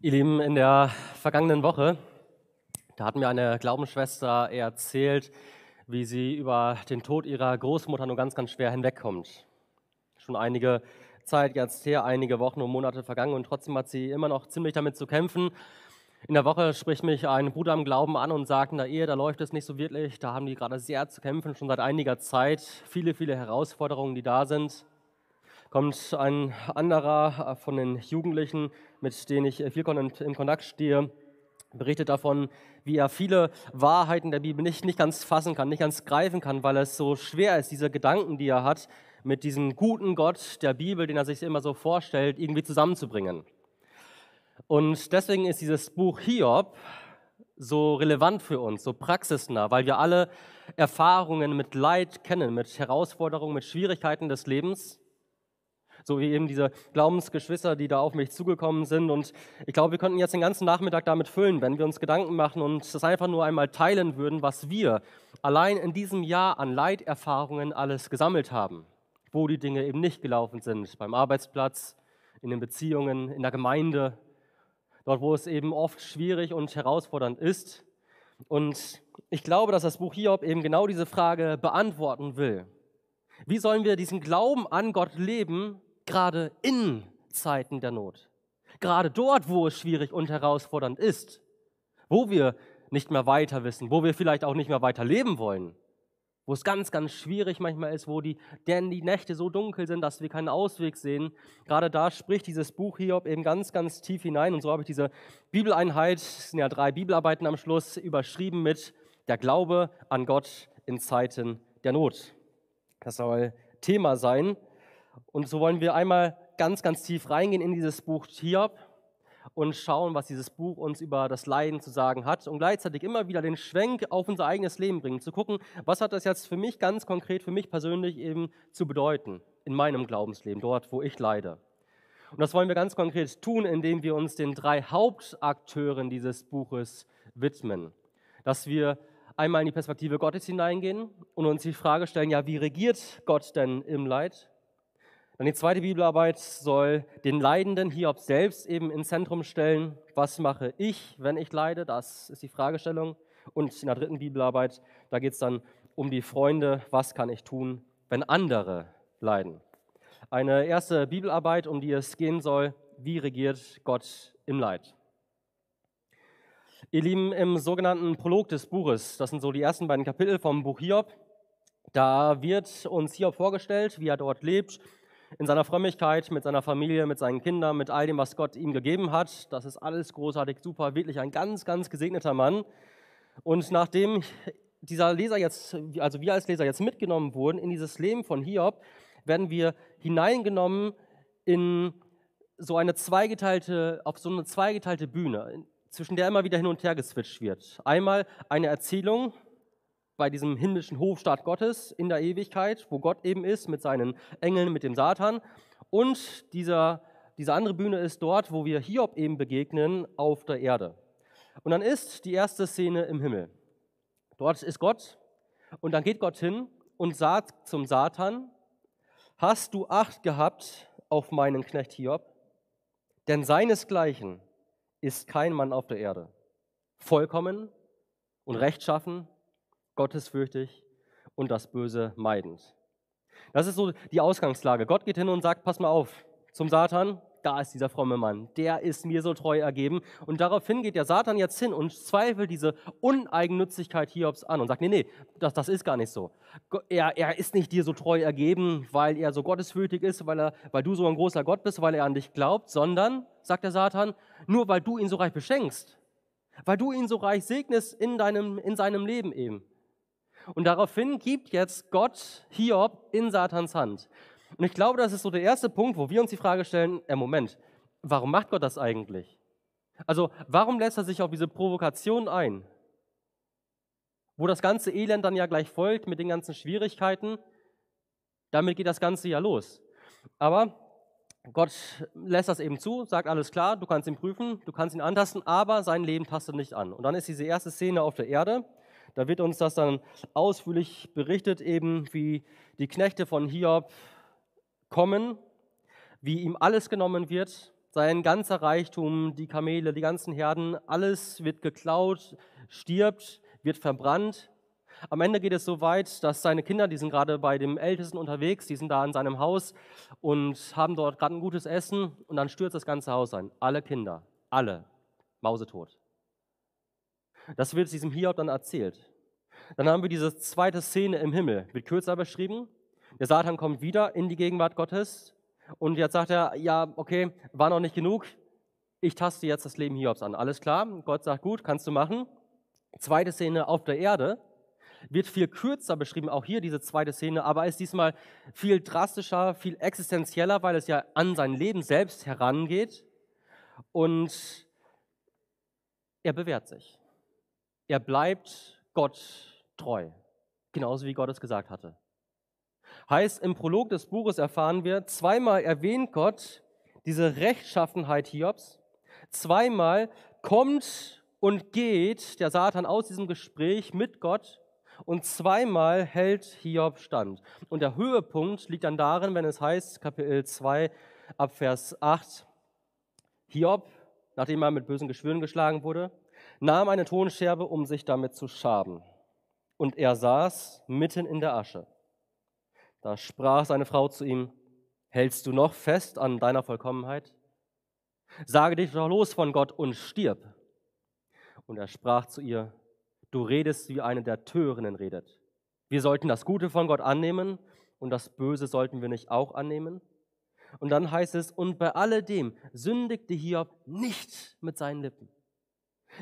Ihr Lieben, in der vergangenen Woche, da hat mir eine Glaubensschwester erzählt, wie sie über den Tod ihrer Großmutter nur ganz, ganz schwer hinwegkommt. Schon einige Zeit jetzt her, einige Wochen und Monate vergangen und trotzdem hat sie immer noch ziemlich damit zu kämpfen. In der Woche spricht mich ein Bruder am Glauben an und sagt, der Ehe, da läuft es nicht so wirklich, da haben die gerade sehr zu kämpfen, schon seit einiger Zeit, viele, viele Herausforderungen, die da sind kommt ein anderer von den Jugendlichen, mit denen ich viel im Kontakt stehe, berichtet davon, wie er viele Wahrheiten der Bibel nicht, nicht ganz fassen kann, nicht ganz greifen kann, weil es so schwer ist, diese Gedanken, die er hat, mit diesem guten Gott der Bibel, den er sich immer so vorstellt, irgendwie zusammenzubringen. Und deswegen ist dieses Buch Hiob so relevant für uns, so praxisnah, weil wir alle Erfahrungen mit Leid kennen, mit Herausforderungen, mit Schwierigkeiten des Lebens so wie eben diese Glaubensgeschwister, die da auf mich zugekommen sind. Und ich glaube, wir könnten jetzt den ganzen Nachmittag damit füllen, wenn wir uns Gedanken machen und das einfach nur einmal teilen würden, was wir allein in diesem Jahr an Leiterfahrungen alles gesammelt haben, wo die Dinge eben nicht gelaufen sind, beim Arbeitsplatz, in den Beziehungen, in der Gemeinde, dort, wo es eben oft schwierig und herausfordernd ist. Und ich glaube, dass das Buch Hiob eben genau diese Frage beantworten will. Wie sollen wir diesen Glauben an Gott leben, gerade in Zeiten der Not. Gerade dort, wo es schwierig und herausfordernd ist, wo wir nicht mehr weiter wissen, wo wir vielleicht auch nicht mehr weiter leben wollen, wo es ganz, ganz schwierig manchmal ist, wo die, denn die Nächte so dunkel sind, dass wir keinen Ausweg sehen. Gerade da spricht dieses Buch Hiob eben ganz, ganz tief hinein. Und so habe ich diese Bibeleinheit, es sind ja drei Bibelarbeiten am Schluss, überschrieben mit der Glaube an Gott in Zeiten der Not. Das soll Thema sein. Und so wollen wir einmal ganz, ganz tief reingehen in dieses Buch Hiob und schauen, was dieses Buch uns über das Leiden zu sagen hat und gleichzeitig immer wieder den Schwenk auf unser eigenes Leben bringen, zu gucken, was hat das jetzt für mich ganz konkret, für mich persönlich eben zu bedeuten in meinem Glaubensleben, dort, wo ich leide. Und das wollen wir ganz konkret tun, indem wir uns den drei Hauptakteuren dieses Buches widmen. Dass wir einmal in die Perspektive Gottes hineingehen und uns die Frage stellen, ja, wie regiert Gott denn im Leid? Dann die zweite Bibelarbeit soll den Leidenden Hiob selbst eben ins Zentrum stellen. Was mache ich, wenn ich leide? Das ist die Fragestellung. Und in der dritten Bibelarbeit, da geht es dann um die Freunde. Was kann ich tun, wenn andere leiden? Eine erste Bibelarbeit, um die es gehen soll. Wie regiert Gott im Leid? Ihr Lieben, im sogenannten Prolog des Buches, das sind so die ersten beiden Kapitel vom Buch Hiob, da wird uns Hiob vorgestellt, wie er dort lebt, in seiner Frömmigkeit, mit seiner Familie, mit seinen Kindern, mit all dem, was Gott ihm gegeben hat. Das ist alles großartig, super, wirklich ein ganz, ganz gesegneter Mann. Und nachdem dieser Leser jetzt, also wir als Leser jetzt mitgenommen wurden in dieses Leben von Hiob, werden wir hineingenommen in so eine zweigeteilte, auf so eine zweigeteilte Bühne, zwischen der immer wieder hin und her geswitcht wird. Einmal eine Erzählung bei diesem himmlischen Hofstaat Gottes in der Ewigkeit, wo Gott eben ist mit seinen Engeln, mit dem Satan. Und dieser, diese andere Bühne ist dort, wo wir Hiob eben begegnen, auf der Erde. Und dann ist die erste Szene im Himmel. Dort ist Gott und dann geht Gott hin und sagt zum Satan, hast du Acht gehabt auf meinen Knecht Hiob? Denn seinesgleichen ist kein Mann auf der Erde. Vollkommen und rechtschaffen gottesfürchtig und das Böse meidend. Das ist so die Ausgangslage. Gott geht hin und sagt, pass mal auf, zum Satan, da ist dieser fromme Mann, der ist mir so treu ergeben. Und daraufhin geht der Satan jetzt hin und zweifelt diese Uneigennützigkeit Hiobs an und sagt, nee, nee, das, das ist gar nicht so. Er, er ist nicht dir so treu ergeben, weil er so gottesfürchtig ist, weil, er, weil du so ein großer Gott bist, weil er an dich glaubt, sondern, sagt der Satan, nur weil du ihn so reich beschenkst, weil du ihn so reich segnest in, deinem, in seinem Leben eben. Und daraufhin gibt jetzt Gott Hiob in Satans Hand. Und ich glaube, das ist so der erste Punkt, wo wir uns die Frage stellen, äh, Moment, warum macht Gott das eigentlich? Also warum lässt er sich auf diese Provokation ein? Wo das ganze Elend dann ja gleich folgt mit den ganzen Schwierigkeiten, damit geht das Ganze ja los. Aber Gott lässt das eben zu, sagt alles klar, du kannst ihn prüfen, du kannst ihn antasten, aber sein Leben tastet nicht an. Und dann ist diese erste Szene auf der Erde da wird uns das dann ausführlich berichtet, eben wie die Knechte von Hiob kommen, wie ihm alles genommen wird, sein ganzer Reichtum, die Kamele, die ganzen Herden, alles wird geklaut, stirbt, wird verbrannt. Am Ende geht es so weit, dass seine Kinder, die sind gerade bei dem Ältesten unterwegs, die sind da in seinem Haus und haben dort gerade ein gutes Essen und dann stürzt das ganze Haus ein. Alle Kinder, alle, mausetot. Das wird diesem Hiob dann erzählt. Dann haben wir diese zweite Szene im Himmel, wird kürzer beschrieben. Der Satan kommt wieder in die Gegenwart Gottes und jetzt sagt er, ja, okay, war noch nicht genug, ich taste jetzt das Leben Hiobs an. Alles klar, Gott sagt, gut, kannst du machen. Zweite Szene auf der Erde wird viel kürzer beschrieben, auch hier diese zweite Szene, aber ist diesmal viel drastischer, viel existenzieller, weil es ja an sein Leben selbst herangeht und er bewährt sich. Er bleibt Gott treu, genauso wie Gott es gesagt hatte. Heißt, im Prolog des Buches erfahren wir, zweimal erwähnt Gott diese Rechtschaffenheit Hiobs, zweimal kommt und geht der Satan aus diesem Gespräch mit Gott und zweimal hält Hiob stand. Und der Höhepunkt liegt dann darin, wenn es heißt, Kapitel 2 ab Vers 8, Hiob, nachdem er mit bösen Geschwüren geschlagen wurde, nahm eine Tonscherbe, um sich damit zu schaben. Und er saß mitten in der Asche. Da sprach seine Frau zu ihm, hältst du noch fest an deiner Vollkommenheit? Sage dich doch los von Gott und stirb. Und er sprach zu ihr, du redest wie eine der Törinnen redet. Wir sollten das Gute von Gott annehmen und das Böse sollten wir nicht auch annehmen. Und dann heißt es, und bei alledem sündigte Hiob nicht mit seinen Lippen.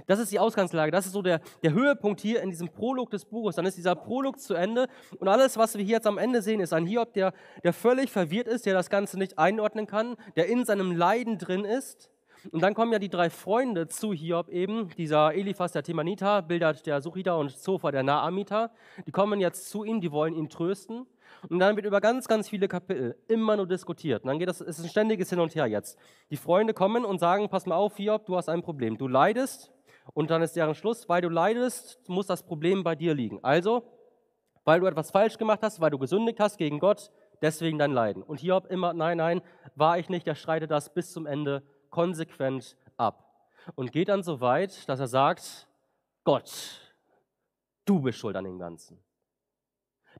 Das ist die Ausgangslage, das ist so der, der Höhepunkt hier in diesem Prolog des Buches. Dann ist dieser Prolog zu Ende und alles, was wir hier jetzt am Ende sehen, ist ein Hiob, der, der völlig verwirrt ist, der das Ganze nicht einordnen kann, der in seinem Leiden drin ist. Und dann kommen ja die drei Freunde zu Hiob eben, dieser Eliphas der Themaniter, Bildert der Suchita und Zophar der Naamiter. Die kommen jetzt zu ihm, die wollen ihn trösten. Und dann wird über ganz, ganz viele Kapitel immer nur diskutiert. Und dann geht das, es ist ein ständiges Hin und Her jetzt. Die Freunde kommen und sagen, pass mal auf, Hiob, du hast ein Problem. Du leidest, und dann ist deren Schluss, weil du leidest, muss das Problem bei dir liegen. Also, weil du etwas falsch gemacht hast, weil du gesündigt hast gegen Gott, deswegen dein Leiden. Und Hiob immer, nein, nein, war ich nicht, der streitet das bis zum Ende konsequent ab. Und geht dann so weit, dass er sagt, Gott, du bist schuld an dem Ganzen.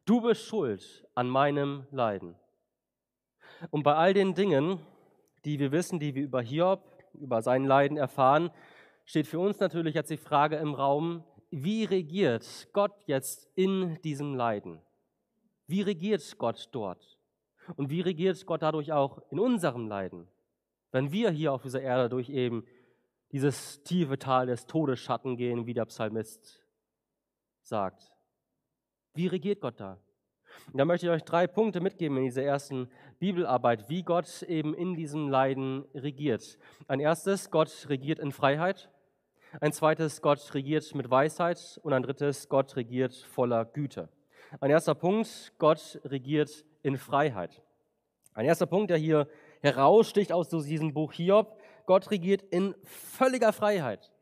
Du bist schuld an meinem Leiden. Und bei all den Dingen, die wir wissen, die wir über Hiob, über sein Leiden erfahren, steht für uns natürlich jetzt die Frage im Raum, wie regiert Gott jetzt in diesem Leiden? Wie regiert Gott dort? Und wie regiert Gott dadurch auch in unserem Leiden? Wenn wir hier auf dieser Erde durch eben dieses tiefe Tal des Todesschatten gehen, wie der Psalmist sagt. Wie regiert Gott da? Und da möchte ich euch drei Punkte mitgeben in dieser ersten Bibelarbeit, wie Gott eben in diesem Leiden regiert. Ein erstes, Gott regiert in Freiheit. Ein zweites, Gott regiert mit Weisheit. Und ein drittes, Gott regiert voller Güte. Ein erster Punkt, Gott regiert in Freiheit. Ein erster Punkt, der hier heraussticht aus diesem Buch Hiob, Gott regiert in völliger Freiheit.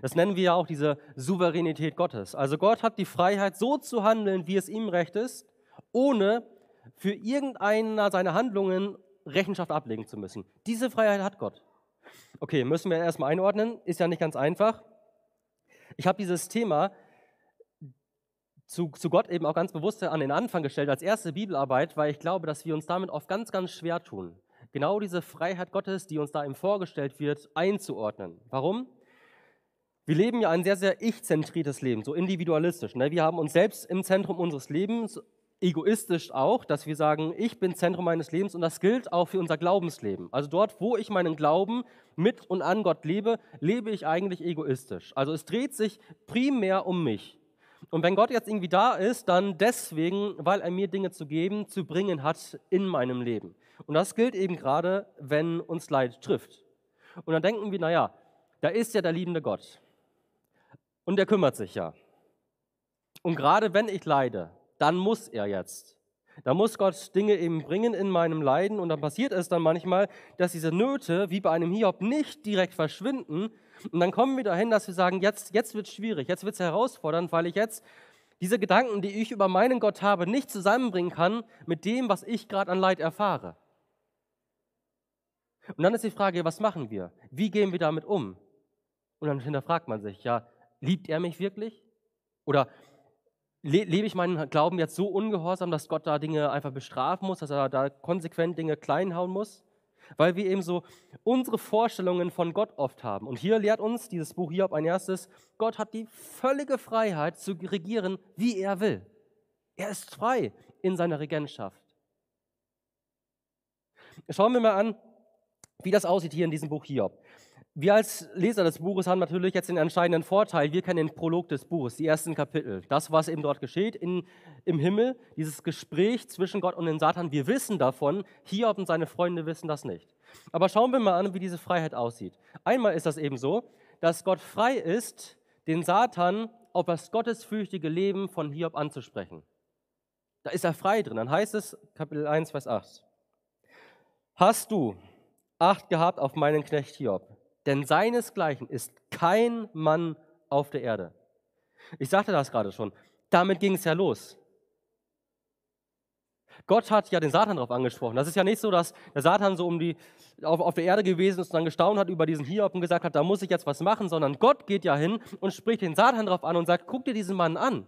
Das nennen wir ja auch diese Souveränität Gottes. Also Gott hat die Freiheit, so zu handeln, wie es ihm recht ist, ohne für irgendeiner seiner Handlungen Rechenschaft ablegen zu müssen. Diese Freiheit hat Gott. Okay, müssen wir erstmal einordnen, ist ja nicht ganz einfach. Ich habe dieses Thema zu, zu Gott eben auch ganz bewusst an den Anfang gestellt als erste Bibelarbeit, weil ich glaube, dass wir uns damit oft ganz, ganz schwer tun. Genau diese Freiheit Gottes, die uns da eben vorgestellt wird, einzuordnen. Warum? Wir leben ja ein sehr, sehr ich-zentriertes Leben, so individualistisch. Ne? Wir haben uns selbst im Zentrum unseres Lebens egoistisch auch, dass wir sagen, ich bin Zentrum meines Lebens und das gilt auch für unser Glaubensleben. Also dort, wo ich meinen Glauben mit und an Gott lebe, lebe ich eigentlich egoistisch. Also es dreht sich primär um mich. Und wenn Gott jetzt irgendwie da ist, dann deswegen, weil er mir Dinge zu geben, zu bringen hat in meinem Leben. Und das gilt eben gerade, wenn uns Leid trifft. Und dann denken wir, naja, da ist ja der liebende Gott. Und der kümmert sich ja. Und gerade wenn ich leide, dann muss er jetzt. Da muss Gott Dinge eben bringen in meinem Leiden und dann passiert es dann manchmal, dass diese Nöte wie bei einem Hiob nicht direkt verschwinden und dann kommen wir dahin, dass wir sagen, jetzt, jetzt wird es schwierig, jetzt wird es herausfordernd, weil ich jetzt diese Gedanken, die ich über meinen Gott habe, nicht zusammenbringen kann mit dem, was ich gerade an Leid erfahre. Und dann ist die Frage, was machen wir? Wie gehen wir damit um? Und dann hinterfragt man sich, ja, liebt er mich wirklich? Oder le lebe ich meinen Glauben jetzt so ungehorsam, dass Gott da Dinge einfach bestrafen muss, dass er da konsequent Dinge kleinhauen muss? Weil wir eben so unsere Vorstellungen von Gott oft haben. Und hier lehrt uns dieses Buch Hiob ein erstes, Gott hat die völlige Freiheit zu regieren, wie er will. Er ist frei in seiner Regentschaft. Schauen wir mal an, wie das aussieht hier in diesem Buch Hiob. Wir als Leser des Buches haben natürlich jetzt den entscheidenden Vorteil, wir kennen den Prolog des Buches, die ersten Kapitel. Das, was eben dort geschieht in, im Himmel, dieses Gespräch zwischen Gott und den Satan, wir wissen davon, Hiob und seine Freunde wissen das nicht. Aber schauen wir mal an, wie diese Freiheit aussieht. Einmal ist das eben so, dass Gott frei ist, den Satan auf das gottesfürchtige Leben von Hiob anzusprechen. Da ist er frei drin. Dann heißt es, Kapitel 1, Vers 8. Hast du Acht gehabt auf meinen Knecht Hiob? Denn seinesgleichen ist kein Mann auf der Erde. Ich sagte das gerade schon. Damit ging es ja los. Gott hat ja den Satan darauf angesprochen. Das ist ja nicht so, dass der Satan so um die, auf, auf der Erde gewesen ist und dann gestaunt hat über diesen Hiob und gesagt hat, da muss ich jetzt was machen, sondern Gott geht ja hin und spricht den Satan darauf an und sagt, guck dir diesen Mann an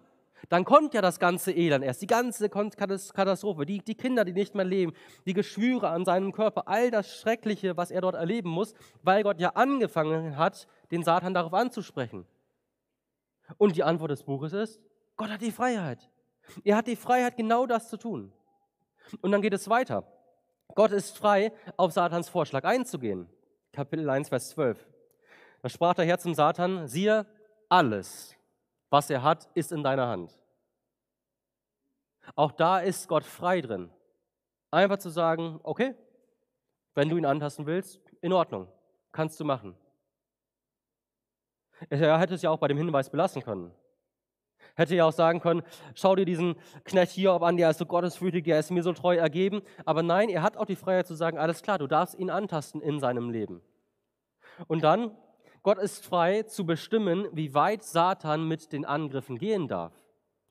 dann kommt ja das ganze Elend erst, die ganze Katastrophe, die, die Kinder, die nicht mehr leben, die Geschwüre an seinem Körper, all das Schreckliche, was er dort erleben muss, weil Gott ja angefangen hat, den Satan darauf anzusprechen. Und die Antwort des Buches ist, Gott hat die Freiheit. Er hat die Freiheit, genau das zu tun. Und dann geht es weiter. Gott ist frei, auf Satans Vorschlag einzugehen. Kapitel 1, Vers 12. Da sprach der Herr zum Satan, siehe, alles, was er hat, ist in deiner Hand. Auch da ist Gott frei drin. Einfach zu sagen, okay, wenn du ihn antasten willst, in Ordnung, kannst du machen. Er hätte es ja auch bei dem Hinweis belassen können. Hätte ja auch sagen können, schau dir diesen Knecht hier an, der ist so gottesfürchtig, der ist mir so treu ergeben. Aber nein, er hat auch die Freiheit zu sagen, alles klar, du darfst ihn antasten in seinem Leben. Und dann Gott ist frei zu bestimmen, wie weit Satan mit den Angriffen gehen darf.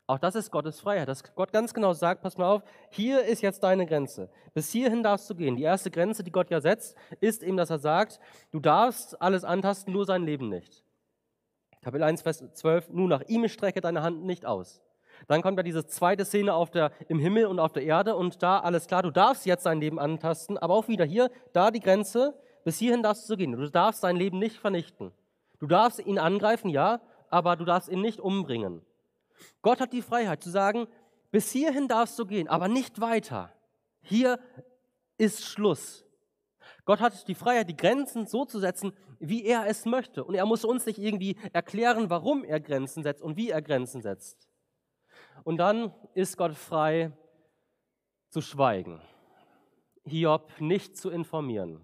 Auch das ist Gottes Freiheit, dass Gott ganz genau sagt, pass mal auf, hier ist jetzt deine Grenze. Bis hierhin darfst du gehen. Die erste Grenze, die Gott ja setzt, ist eben, dass er sagt, du darfst alles antasten, nur sein Leben nicht. Kapitel 1, Vers 12, nur nach ihm strecke deine Hand nicht aus. Dann kommt ja diese zweite Szene auf der, im Himmel und auf der Erde und da alles klar, du darfst jetzt sein Leben antasten, aber auch wieder hier, da die Grenze, bis hierhin darfst du gehen. Du darfst sein Leben nicht vernichten. Du darfst ihn angreifen, ja, aber du darfst ihn nicht umbringen. Gott hat die Freiheit zu sagen, bis hierhin darfst du gehen, aber nicht weiter. Hier ist Schluss. Gott hat die Freiheit, die Grenzen so zu setzen, wie er es möchte. Und er muss uns nicht irgendwie erklären, warum er Grenzen setzt und wie er Grenzen setzt. Und dann ist Gott frei zu schweigen, Hiob nicht zu informieren.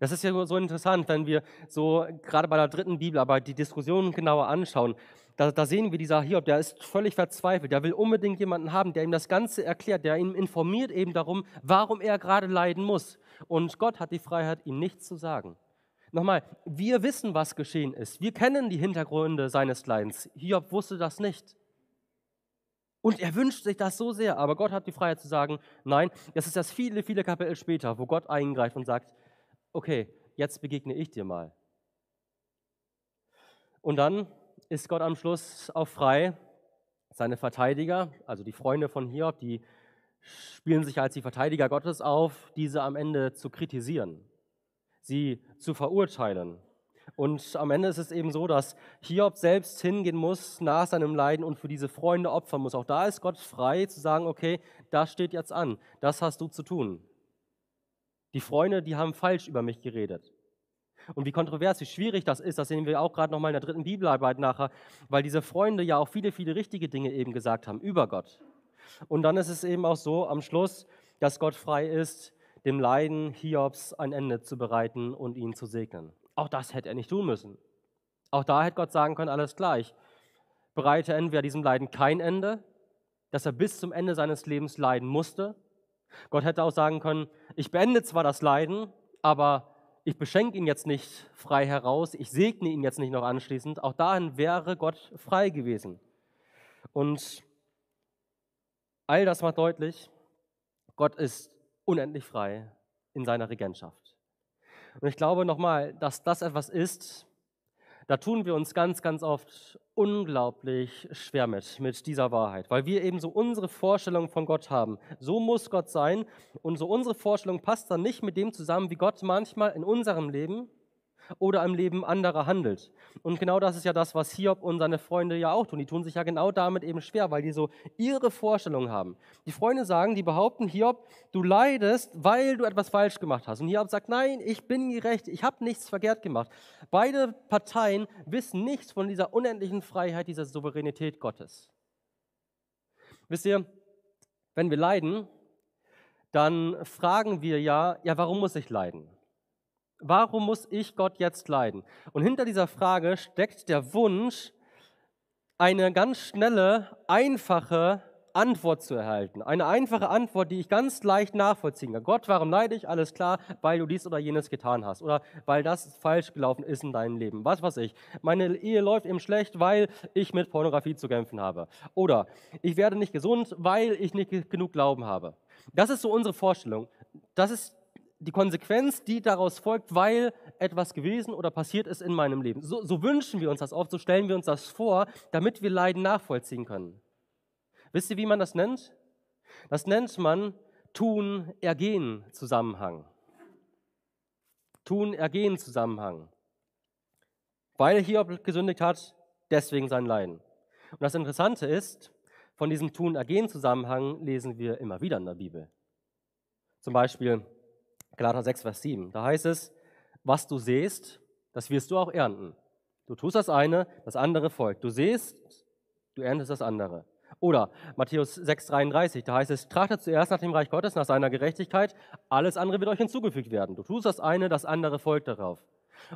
Das ist ja so interessant, wenn wir so gerade bei der dritten Bibelarbeit die Diskussionen genauer anschauen. Da, da, sehen wir dieser Hiob, der ist völlig verzweifelt. Der will unbedingt jemanden haben, der ihm das Ganze erklärt, der ihn informiert eben darum, warum er gerade leiden muss. Und Gott hat die Freiheit, ihm nichts zu sagen. Nochmal, wir wissen, was geschehen ist. Wir kennen die Hintergründe seines Leidens. Hiob wusste das nicht. Und er wünscht sich das so sehr, aber Gott hat die Freiheit zu sagen, nein, das ist erst viele, viele Kapitel später, wo Gott eingreift und sagt, okay, jetzt begegne ich dir mal. Und dann ist Gott am Schluss auch frei, seine Verteidiger, also die Freunde von Hiob, die spielen sich als die Verteidiger Gottes auf, diese am Ende zu kritisieren, sie zu verurteilen. Und am Ende ist es eben so, dass Hiob selbst hingehen muss nach seinem Leiden und für diese Freunde opfern muss. Auch da ist Gott frei zu sagen, okay, das steht jetzt an, das hast du zu tun. Die Freunde, die haben falsch über mich geredet. Und wie kontrovers, wie schwierig das ist, das sehen wir auch gerade nochmal in der dritten Bibelarbeit nachher, weil diese Freunde ja auch viele, viele richtige Dinge eben gesagt haben über Gott. Und dann ist es eben auch so am Schluss, dass Gott frei ist, dem Leiden Hiobs ein Ende zu bereiten und ihn zu segnen. Auch das hätte er nicht tun müssen. Auch da hätte Gott sagen können, alles gleich. Bereite entweder diesem Leiden kein Ende, dass er bis zum Ende seines Lebens leiden musste, Gott hätte auch sagen können, ich beende zwar das Leiden, aber ich beschenke ihn jetzt nicht frei heraus, ich segne ihn jetzt nicht noch anschließend. Auch dahin wäre Gott frei gewesen. Und all das macht deutlich, Gott ist unendlich frei in seiner Regentschaft. Und ich glaube nochmal, dass das etwas ist, da tun wir uns ganz, ganz oft unglaublich schwer mit, mit dieser Wahrheit, weil wir eben so unsere Vorstellung von Gott haben. So muss Gott sein und so unsere Vorstellung passt dann nicht mit dem zusammen, wie Gott manchmal in unserem Leben oder im Leben anderer handelt. Und genau das ist ja das, was Hiob und seine Freunde ja auch tun. Die tun sich ja genau damit eben schwer, weil die so ihre Vorstellungen haben. Die Freunde sagen, die behaupten, Hiob, du leidest, weil du etwas falsch gemacht hast. Und Hiob sagt, nein, ich bin gerecht, ich habe nichts verkehrt gemacht. Beide Parteien wissen nichts von dieser unendlichen Freiheit, dieser Souveränität Gottes. Wisst ihr, wenn wir leiden, dann fragen wir ja, ja, warum muss ich leiden? Warum muss ich Gott jetzt leiden? Und hinter dieser Frage steckt der Wunsch, eine ganz schnelle, einfache Antwort zu erhalten. Eine einfache Antwort, die ich ganz leicht nachvollziehen kann. Gott, warum leide ich? Alles klar, weil du dies oder jenes getan hast. Oder weil das falsch gelaufen ist in deinem Leben. Was weiß ich. Meine Ehe läuft eben schlecht, weil ich mit Pornografie zu kämpfen habe. Oder ich werde nicht gesund, weil ich nicht genug Glauben habe. Das ist so unsere Vorstellung. Das ist die Konsequenz, die daraus folgt, weil etwas gewesen oder passiert ist in meinem Leben. So, so, wünschen wir uns das oft, so stellen wir uns das vor, damit wir Leiden nachvollziehen können. Wisst ihr, wie man das nennt? Das nennt man Tun-Ergehen-Zusammenhang. Tun-Ergehen-Zusammenhang. Weil Hiob gesündigt hat, deswegen sein Leiden. Und das Interessante ist, von diesem Tun-Ergehen-Zusammenhang lesen wir immer wieder in der Bibel. Zum Beispiel Galater 6, Vers 7. Da heißt es, was du siehst, das wirst du auch ernten. Du tust das eine, das andere folgt. Du siehst, du erntest das andere. Oder Matthäus 6, 33, da heißt es, trachtet zuerst nach dem Reich Gottes, nach seiner Gerechtigkeit, alles andere wird euch hinzugefügt werden. Du tust das eine, das andere folgt darauf.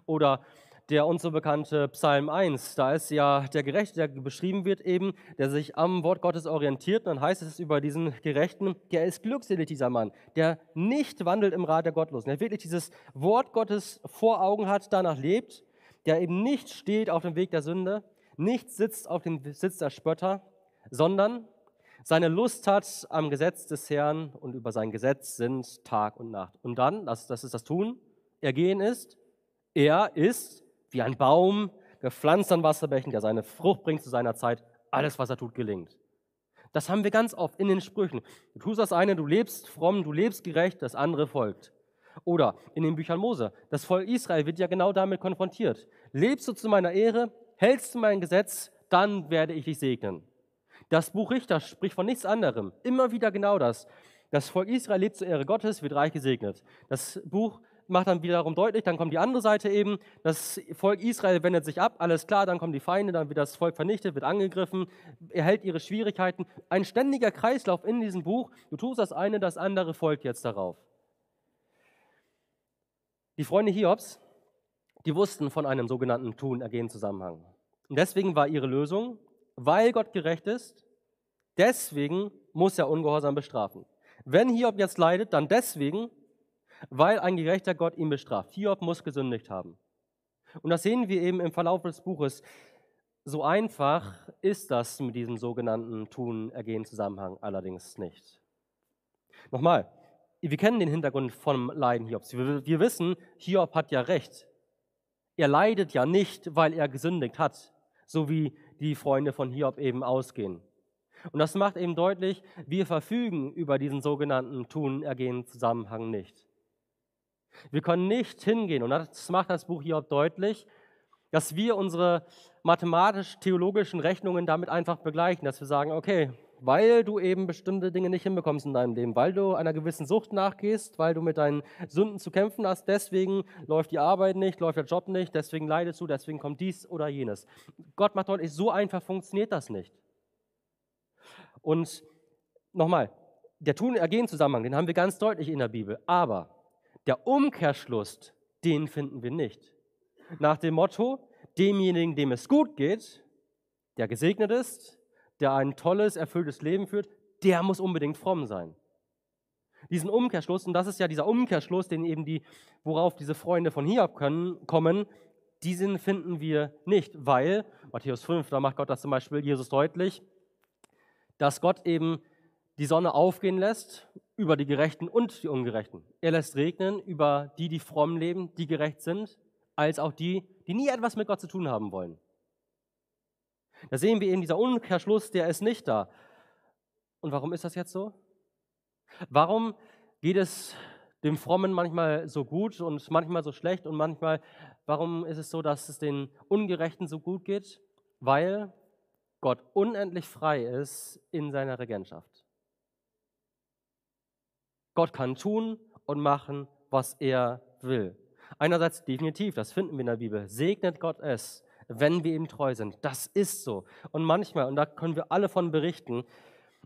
Oder der uns so bekannte Psalm 1. Da ist ja der Gerechte, der beschrieben wird eben, der sich am Wort Gottes orientiert. Und dann heißt es über diesen Gerechten, der ist glückselig, dieser Mann, der nicht wandelt im Rat der Gottlosen, der wirklich dieses Wort Gottes vor Augen hat, danach lebt, der eben nicht steht auf dem Weg der Sünde, nicht sitzt auf dem Sitz der Spötter, sondern seine Lust hat am Gesetz des Herrn und über sein Gesetz sind Tag und Nacht. Und dann, das, das ist das Tun, Ergehen ist, er ist wie ein Baum, gepflanzt an Wasserbächen, der seine Frucht bringt zu seiner Zeit. Alles, was er tut, gelingt. Das haben wir ganz oft in den Sprüchen. Du tust das eine, du lebst fromm, du lebst gerecht, das andere folgt. Oder in den Büchern Mose. Das Volk Israel wird ja genau damit konfrontiert. Lebst du zu meiner Ehre, hältst du mein Gesetz, dann werde ich dich segnen. Das Buch Richter spricht von nichts anderem. Immer wieder genau das. Das Volk Israel lebt zur Ehre Gottes, wird reich gesegnet. Das Buch macht dann wiederum deutlich, dann kommt die andere Seite eben, das Volk Israel wendet sich ab, alles klar, dann kommen die Feinde, dann wird das Volk vernichtet, wird angegriffen, erhält ihre Schwierigkeiten. Ein ständiger Kreislauf in diesem Buch, du tust das eine, das andere folgt jetzt darauf. Die Freunde Hiobs, die wussten von einem sogenannten Tun-Ergehen-Zusammenhang. Und deswegen war ihre Lösung, weil Gott gerecht ist, deswegen muss er Ungehorsam bestrafen. Wenn Hiob jetzt leidet, dann deswegen, weil ein gerechter Gott ihn bestraft. Hiob muss gesündigt haben. Und das sehen wir eben im Verlauf des Buches. So einfach ist das mit diesem sogenannten Tun-Ergehen-Zusammenhang allerdings nicht. Nochmal, wir kennen den Hintergrund vom Leiden Hiobs. Wir wissen, Hiob hat ja recht. Er leidet ja nicht, weil er gesündigt hat, so wie die Freunde von Hiob eben ausgehen. Und das macht eben deutlich, wir verfügen über diesen sogenannten Tun-Ergehen-Zusammenhang nicht. Wir können nicht hingehen, und das macht das Buch Hiob deutlich, dass wir unsere mathematisch-theologischen Rechnungen damit einfach begleichen, dass wir sagen, okay, weil du eben bestimmte Dinge nicht hinbekommst in deinem Leben, weil du einer gewissen Sucht nachgehst, weil du mit deinen Sünden zu kämpfen hast, deswegen läuft die Arbeit nicht, läuft der Job nicht, deswegen leidest du, deswegen kommt dies oder jenes. Gott macht deutlich, so einfach funktioniert das nicht. Und nochmal, der Tun-Ergehen-Zusammenhang, den haben wir ganz deutlich in der Bibel, aber der Umkehrschluss, den finden wir nicht. Nach dem Motto, demjenigen, dem es gut geht, der gesegnet ist, der ein tolles, erfülltes Leben führt, der muss unbedingt fromm sein. Diesen Umkehrschluss, und das ist ja dieser Umkehrschluss, den eben die, worauf diese Freunde von Hiob können, kommen, diesen finden wir nicht, weil, Matthäus 5, da macht Gott das zum Beispiel Jesus deutlich, dass Gott eben die Sonne aufgehen lässt über die Gerechten und die Ungerechten. Er lässt regnen über die, die fromm leben, die gerecht sind, als auch die, die nie etwas mit Gott zu tun haben wollen. Da sehen wir eben, dieser Umkehrschluss, der ist nicht da. Und warum ist das jetzt so? Warum geht es dem Frommen manchmal so gut und manchmal so schlecht und manchmal, warum ist es so, dass es den Ungerechten so gut geht? Weil Gott unendlich frei ist in seiner Regentschaft. Gott kann tun und machen, was er will. Einerseits definitiv, das finden wir in der Bibel, segnet Gott es, wenn wir ihm treu sind. Das ist so. Und manchmal, und da können wir alle von berichten,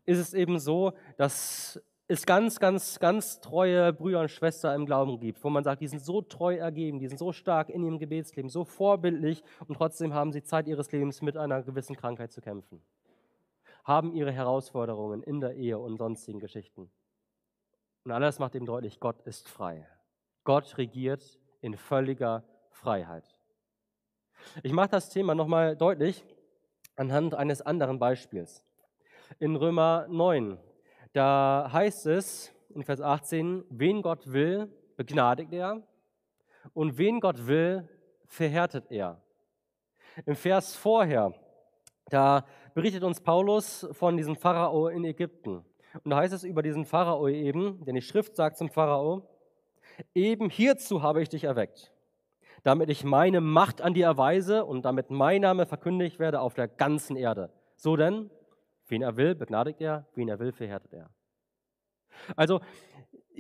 ist es eben so, dass es ganz, ganz, ganz treue Brüder und Schwestern im Glauben gibt, wo man sagt, die sind so treu ergeben, die sind so stark in ihrem Gebetsleben, so vorbildlich und trotzdem haben sie Zeit ihres Lebens mit einer gewissen Krankheit zu kämpfen. Haben ihre Herausforderungen in der Ehe und sonstigen Geschichten. Und alles macht ihm deutlich, Gott ist frei. Gott regiert in völliger Freiheit. Ich mache das Thema nochmal deutlich anhand eines anderen Beispiels. In Römer 9, da heißt es in Vers 18, wen Gott will, begnadigt er und wen Gott will, verhärtet er. Im Vers vorher, da berichtet uns Paulus von diesem Pharao in Ägypten. Und da heißt es über diesen Pharao eben, denn die Schrift sagt zum Pharao, eben hierzu habe ich dich erweckt, damit ich meine Macht an dir erweise und damit mein Name verkündigt werde auf der ganzen Erde. So denn, wen er will, begnadigt er, wen er will, verhärtet er. Also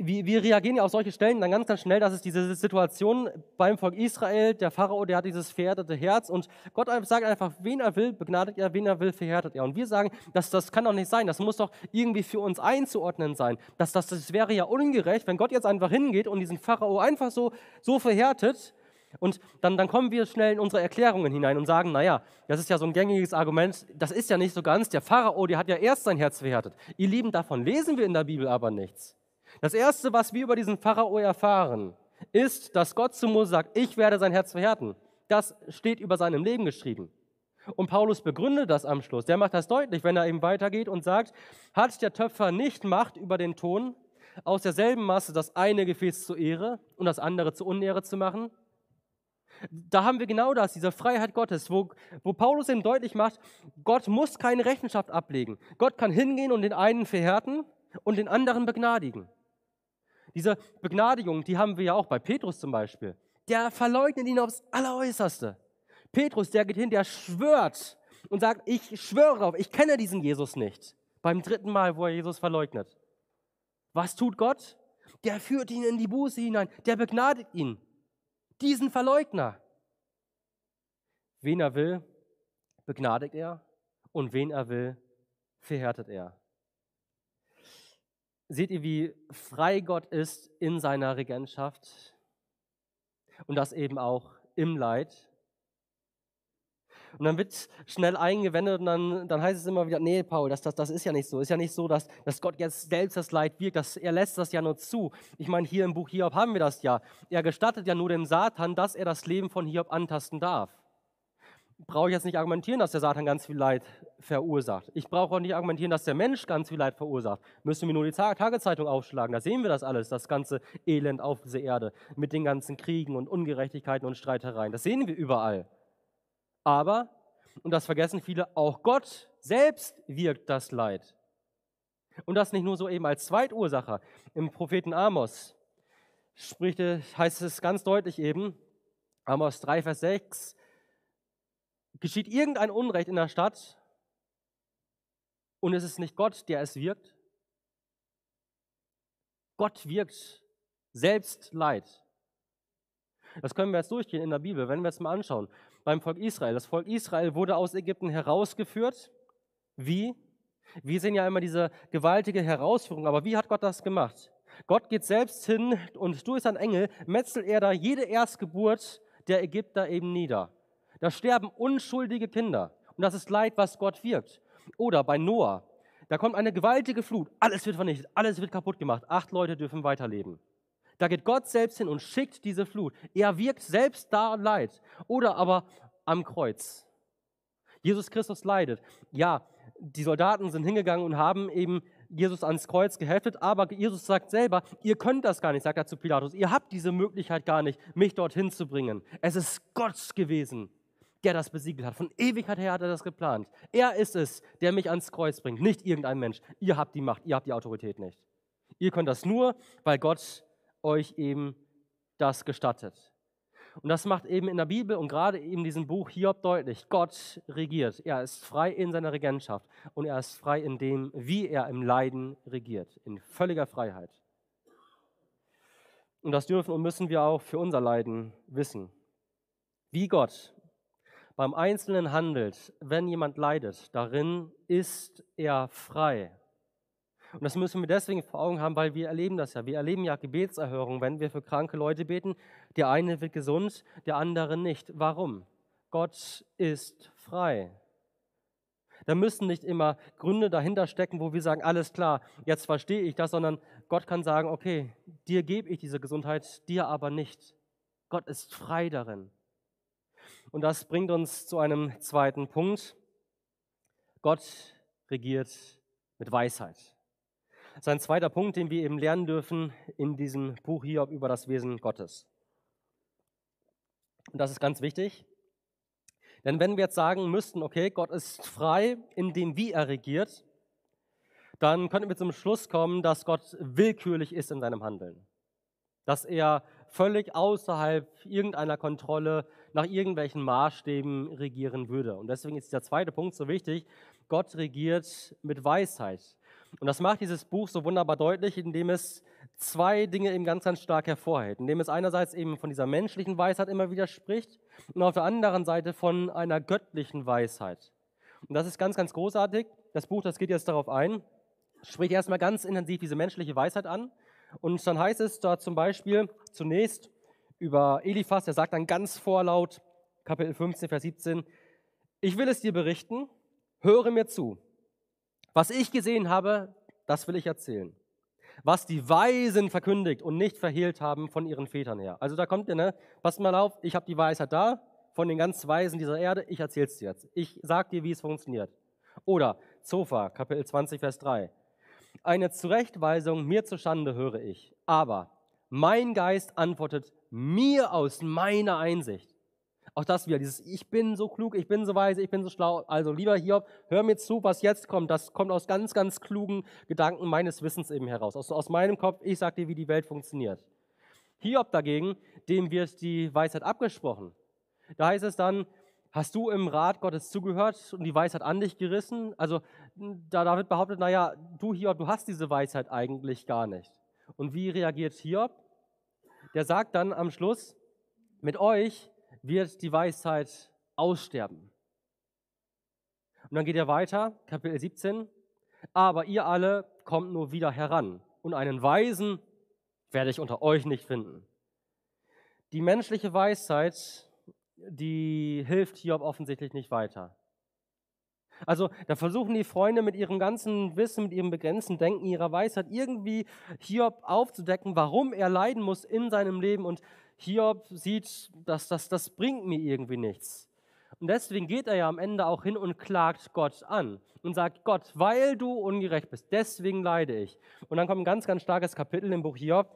wir, wir, reagieren ja auf solche Stellen dann ganz, ganz schnell, dass es diese Situation beim Volk Israel, der Pharao, der hat dieses verhärtete Herz und Gott sagt einfach, wen er will, begnadet er, wen er will, verhärtet er. Und wir sagen, das, das kann doch nicht sein, das muss doch irgendwie für uns einzuordnen sein. Das, das, das wäre ja ungerecht, wenn Gott jetzt einfach hingeht und diesen Pharao einfach so, so verhärtet. Und dann, dann kommen wir schnell in unsere Erklärungen hinein und sagen, naja, das ist ja so ein gängiges Argument, das ist ja nicht so ganz, der Pharao, der hat ja erst sein Herz verhärtet. Ihr Lieben, davon lesen wir in der Bibel aber nichts. Das Erste, was wir über diesen Pharao erfahren, ist, dass Gott zu Mose sagt, ich werde sein Herz verhärten. Das steht über seinem Leben geschrieben. Und Paulus begründet das am Schluss. Der macht das deutlich, wenn er eben weitergeht und sagt, hat der Töpfer nicht Macht über den Ton, aus derselben Masse das eine Gefäß zur Ehre und das andere zur Unehre zu machen? Da haben wir genau das, diese Freiheit Gottes, wo, wo Paulus eben deutlich macht, Gott muss keine Rechenschaft ablegen. Gott kann hingehen und den einen verhärten und den anderen begnadigen. Diese Begnadigung, die haben wir ja auch bei Petrus zum Beispiel. Der verleugnet ihn aufs Alleräußerste. Petrus, der geht hin, der schwört und sagt, ich schwöre auf, ich kenne diesen Jesus nicht. Beim dritten Mal, wo er Jesus verleugnet. Was tut Gott? Der führt ihn in die Buße hinein, der begnadigt ihn. Diesen Verleugner. Wen er will, begnadigt er und wen er will, verhärtet er. Seht ihr, wie frei Gott ist in seiner Regentschaft und das eben auch im Leid? Und dann wird schnell eingewendet und dann, dann heißt es immer wieder, nee, Paul, das, das, das ist ja nicht so. Ist ja nicht so, dass, dass Gott jetzt selbst das Leid wirkt. Das, er lässt das ja nur zu. Ich meine, hier im Buch Hiob haben wir das ja. Er gestattet ja nur dem Satan, dass er das Leben von Hiob antasten darf brauche ich jetzt nicht argumentieren, dass der Satan ganz viel Leid verursacht. Ich brauche auch nicht argumentieren, dass der Mensch ganz viel Leid verursacht. Müssen wir nur die Tagezeitung aufschlagen, da sehen wir das alles, das ganze Elend auf dieser Erde mit den ganzen Kriegen und Ungerechtigkeiten und Streitereien. Das sehen wir überall. Aber, und das vergessen viele, auch Gott selbst wirkt das Leid. Und das nicht nur so eben als Zweitursache. Im Propheten Amos spricht, heißt es ganz deutlich eben, Amos 3, Vers 6, Geschieht irgendein Unrecht in der Stadt und es ist nicht Gott, der es wirkt? Gott wirkt selbst Leid. Das können wir jetzt durchgehen in der Bibel, wenn wir es mal anschauen. Beim Volk Israel. Das Volk Israel wurde aus Ägypten herausgeführt. Wie? Wir sehen ja immer diese gewaltige Herausführung, aber wie hat Gott das gemacht? Gott geht selbst hin und durch seinen Engel metzelt er da jede Erstgeburt der Ägypter eben nieder. Da sterben unschuldige Kinder. Und das ist Leid, was Gott wirkt. Oder bei Noah, da kommt eine gewaltige Flut, alles wird vernichtet, alles wird kaputt gemacht, acht Leute dürfen weiterleben. Da geht Gott selbst hin und schickt diese Flut. Er wirkt selbst da Leid. Oder aber am Kreuz. Jesus Christus leidet. Ja, die Soldaten sind hingegangen und haben eben Jesus ans Kreuz geheftet, aber Jesus sagt selber, ihr könnt das gar nicht, sagt er zu Pilatus. Ihr habt diese Möglichkeit gar nicht, mich dorthin zu bringen. Es ist Gott gewesen, der das besiegelt hat. Von Ewigkeit her hat er das geplant. Er ist es, der mich ans Kreuz bringt, nicht irgendein Mensch. Ihr habt die Macht, ihr habt die Autorität nicht. Ihr könnt das nur, weil Gott euch eben das gestattet. Und das macht eben in der Bibel und gerade in diesem Buch Hiob deutlich, Gott regiert. Er ist frei in seiner Regentschaft und er ist frei in dem, wie er im Leiden regiert, in völliger Freiheit. Und das dürfen und müssen wir auch für unser Leiden wissen. Wie Gott beim Einzelnen handelt, wenn jemand leidet, darin ist er frei. Und das müssen wir deswegen vor Augen haben, weil wir erleben das ja. Wir erleben ja Gebetserhörungen, wenn wir für kranke Leute beten. Der eine wird gesund, der andere nicht. Warum? Gott ist frei. Da müssen nicht immer Gründe dahinter stecken, wo wir sagen, alles klar, jetzt verstehe ich das, sondern Gott kann sagen, okay, dir gebe ich diese Gesundheit, dir aber nicht. Gott ist frei darin. Und das bringt uns zu einem zweiten Punkt. Gott regiert mit Weisheit. Das ist ein zweiter Punkt, den wir eben lernen dürfen in diesem Buch hier über das Wesen Gottes. Und das ist ganz wichtig. Denn wenn wir jetzt sagen müssten, okay, Gott ist frei in dem, wie er regiert, dann könnten wir zum Schluss kommen, dass Gott willkürlich ist in seinem Handeln. Dass er völlig außerhalb irgendeiner Kontrolle nach irgendwelchen Maßstäben regieren würde. Und deswegen ist der zweite Punkt so wichtig. Gott regiert mit Weisheit. Und das macht dieses Buch so wunderbar deutlich, indem es zwei Dinge eben ganz, ganz stark hervorhält. Indem es einerseits eben von dieser menschlichen Weisheit immer wieder spricht und auf der anderen Seite von einer göttlichen Weisheit. Und das ist ganz, ganz großartig. Das Buch, das geht jetzt darauf ein, spricht erstmal ganz intensiv diese menschliche Weisheit an. Und dann heißt es da zum Beispiel zunächst über Eliphas, der sagt dann ganz vorlaut, Kapitel 15, Vers 17, ich will es dir berichten, höre mir zu. Was ich gesehen habe, das will ich erzählen. Was die Weisen verkündigt und nicht verhehlt haben von ihren Vätern her. Also da kommt ihr, ne? Passt mal auf, ich habe die Weisheit da, von den ganz Weisen dieser Erde, ich erzähl's dir jetzt. Ich sag dir, wie es funktioniert. Oder Zofa, Kapitel 20, Vers 3. Eine Zurechtweisung mir zur Schande höre ich, aber mein Geist antwortet mir aus meiner Einsicht. Auch das wieder, dieses Ich bin so klug, ich bin so weise, ich bin so schlau. Also lieber Hiob, hör mir zu, was jetzt kommt. Das kommt aus ganz, ganz klugen Gedanken meines Wissens eben heraus. Aus, aus meinem Kopf, ich sag dir, wie die Welt funktioniert. Hiob dagegen, dem wird die Weisheit abgesprochen. Da heißt es dann, hast du im Rat Gottes zugehört und die Weisheit an dich gerissen? Also da wird behauptet, naja, du Hiob, du hast diese Weisheit eigentlich gar nicht. Und wie reagiert Hiob? Der sagt dann am Schluss, mit euch wird die Weisheit aussterben. Und dann geht er weiter, Kapitel 17. Aber ihr alle kommt nur wieder heran und einen Weisen werde ich unter euch nicht finden. Die menschliche Weisheit, die hilft Hiob offensichtlich nicht weiter. Also da versuchen die Freunde mit ihrem ganzen Wissen, mit ihrem begrenzten Denken, ihrer Weisheit irgendwie Hiob aufzudecken, warum er leiden muss in seinem Leben. Und Hiob sieht, dass das, das bringt mir irgendwie nichts. Und deswegen geht er ja am Ende auch hin und klagt Gott an und sagt, Gott, weil du ungerecht bist, deswegen leide ich. Und dann kommt ein ganz, ganz starkes Kapitel im Buch Hiob,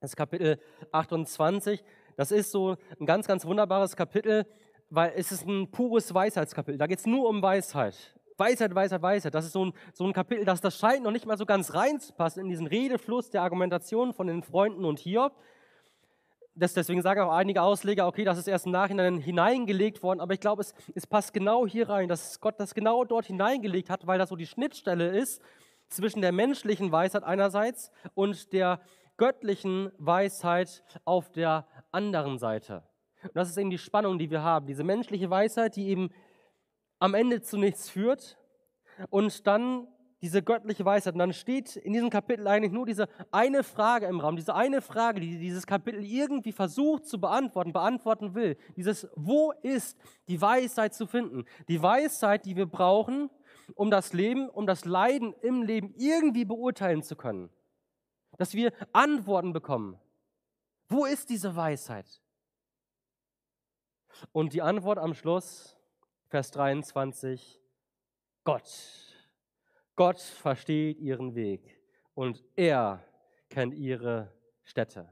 das Kapitel 28. Das ist so ein ganz, ganz wunderbares Kapitel, weil es ist ein pures Weisheitskapitel. Da geht es nur um Weisheit. Weisheit, Weisheit, Weisheit. Das ist so ein, so ein Kapitel, das, das scheint noch nicht mal so ganz reinzupassen in diesen Redefluss der Argumentation von den Freunden und Hiob das, deswegen sagen auch einige Ausleger, okay, das ist erst im Nachhinein hineingelegt worden, aber ich glaube, es, es passt genau hier rein, dass Gott das genau dort hineingelegt hat, weil das so die Schnittstelle ist zwischen der menschlichen Weisheit einerseits und der göttlichen Weisheit auf der anderen Seite. Und das ist eben die Spannung, die wir haben. Diese menschliche Weisheit, die eben am Ende zu nichts führt und dann diese göttliche Weisheit. Und dann steht in diesem Kapitel eigentlich nur diese eine Frage im Raum, diese eine Frage, die dieses Kapitel irgendwie versucht zu beantworten, beantworten will. Dieses, wo ist die Weisheit zu finden? Die Weisheit, die wir brauchen, um das Leben, um das Leiden im Leben irgendwie beurteilen zu können. Dass wir Antworten bekommen. Wo ist diese Weisheit? Und die Antwort am Schluss, Vers 23, Gott. Gott versteht ihren Weg und er kennt ihre Städte.